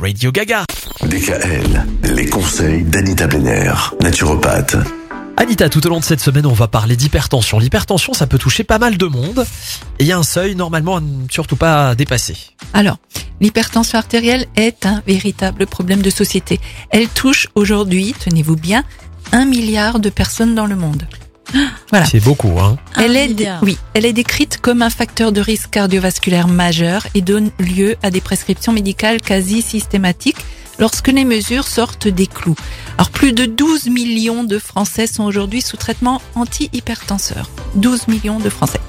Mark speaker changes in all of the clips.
Speaker 1: Radio Gaga.
Speaker 2: DKL, les conseils d'Anita Benner, naturopathe.
Speaker 1: Anita, tout au long de cette semaine, on va parler d'hypertension. L'hypertension, ça peut toucher pas mal de monde. Et il y a un seuil, normalement, à ne surtout pas dépasser.
Speaker 3: Alors, l'hypertension artérielle est un véritable problème de société. Elle touche aujourd'hui, tenez-vous bien, un milliard de personnes dans le monde. Voilà.
Speaker 1: C'est beaucoup, hein.
Speaker 3: Elle est, oui, elle est décrite comme un facteur de risque cardiovasculaire majeur et donne lieu à des prescriptions médicales quasi systématiques lorsque les mesures sortent des clous. Alors plus de 12 millions de Français sont aujourd'hui sous traitement anti-hypertenseur. 12 millions de Français.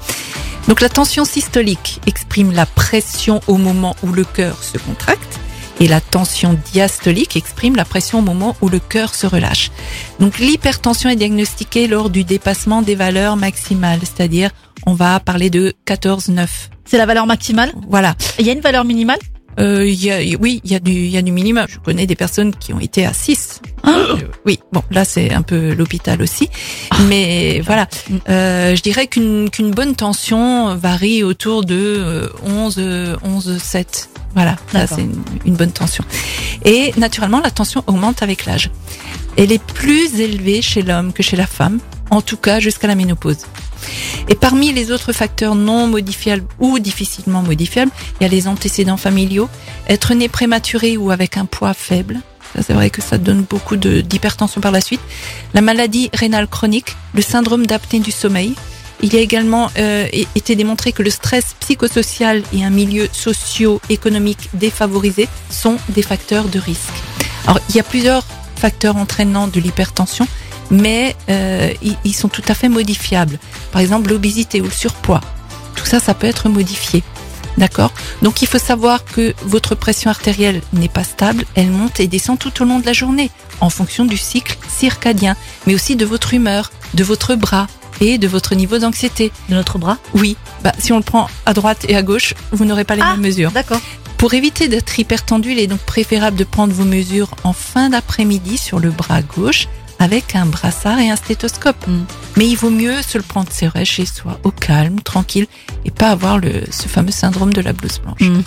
Speaker 3: Donc la tension systolique exprime la pression au moment où le cœur se contracte et la tension diastolique exprime la pression au moment où le cœur se relâche. Donc l'hypertension est diagnostiquée lors du dépassement des valeurs maximales, c'est-à-dire on va parler de 14,9.
Speaker 4: C'est la valeur maximale?
Speaker 3: Voilà.
Speaker 4: Il y a une valeur minimale?
Speaker 3: Euh, y a, oui, il y a du, il y a du minimum. Je connais des personnes qui ont été à 6. Euh, oui, bon, là c'est un peu l'hôpital aussi, mais voilà. Euh, je dirais qu'une qu'une bonne tension varie autour de euh, 11, euh, 11, 7. Voilà, là c'est une, une bonne tension. Et naturellement, la tension augmente avec l'âge. Elle est plus élevée chez l'homme que chez la femme, en tout cas jusqu'à la ménopause. Et parmi les autres facteurs non modifiables ou difficilement modifiables, il y a les antécédents familiaux, être né prématuré ou avec un poids faible. C'est vrai que ça donne beaucoup d'hypertension par la suite. La maladie rénale chronique, le syndrome d'apnée du sommeil. Il a également euh, été démontré que le stress psychosocial et un milieu socio-économique défavorisé sont des facteurs de risque. Alors, il y a plusieurs facteurs entraînant de l'hypertension, mais euh, ils sont tout à fait modifiables. Par exemple, l'obésité ou le surpoids. Tout ça, ça peut être modifié. D'accord? Donc il faut savoir que votre pression artérielle n'est pas stable, elle monte et descend tout au long de la journée, en fonction du cycle circadien, mais aussi de votre humeur, de votre bras et de votre niveau d'anxiété.
Speaker 4: De notre bras.
Speaker 3: Oui, bah, si on le prend à droite et à gauche, vous n'aurez pas les
Speaker 4: Ah,
Speaker 3: mêmes mesures.
Speaker 4: D'accord.
Speaker 3: Pour éviter d'être hypertendu, il est donc préférable de prendre vos mesures en fin d'après-midi sur le bras gauche avec un brassard et un stéthoscope.
Speaker 4: Mm.
Speaker 3: Mais il vaut mieux se le prendre c'est vrai chez soi, au calme, tranquille, et pas avoir le, ce fameux syndrome de la blouse blanche.
Speaker 4: Mm.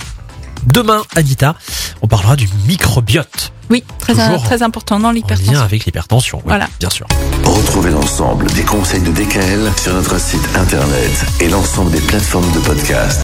Speaker 1: Demain, Anita, on parlera du microbiote.
Speaker 3: Oui, très, important dans
Speaker 1: En lien
Speaker 3: l'hypertension.
Speaker 1: avec l'hypertension. oui,
Speaker 3: Voilà.
Speaker 1: Bien sûr.
Speaker 2: Retrouvez l'ensemble conseils de DKL sur notre site internet et l'ensemble des plateformes de podcast.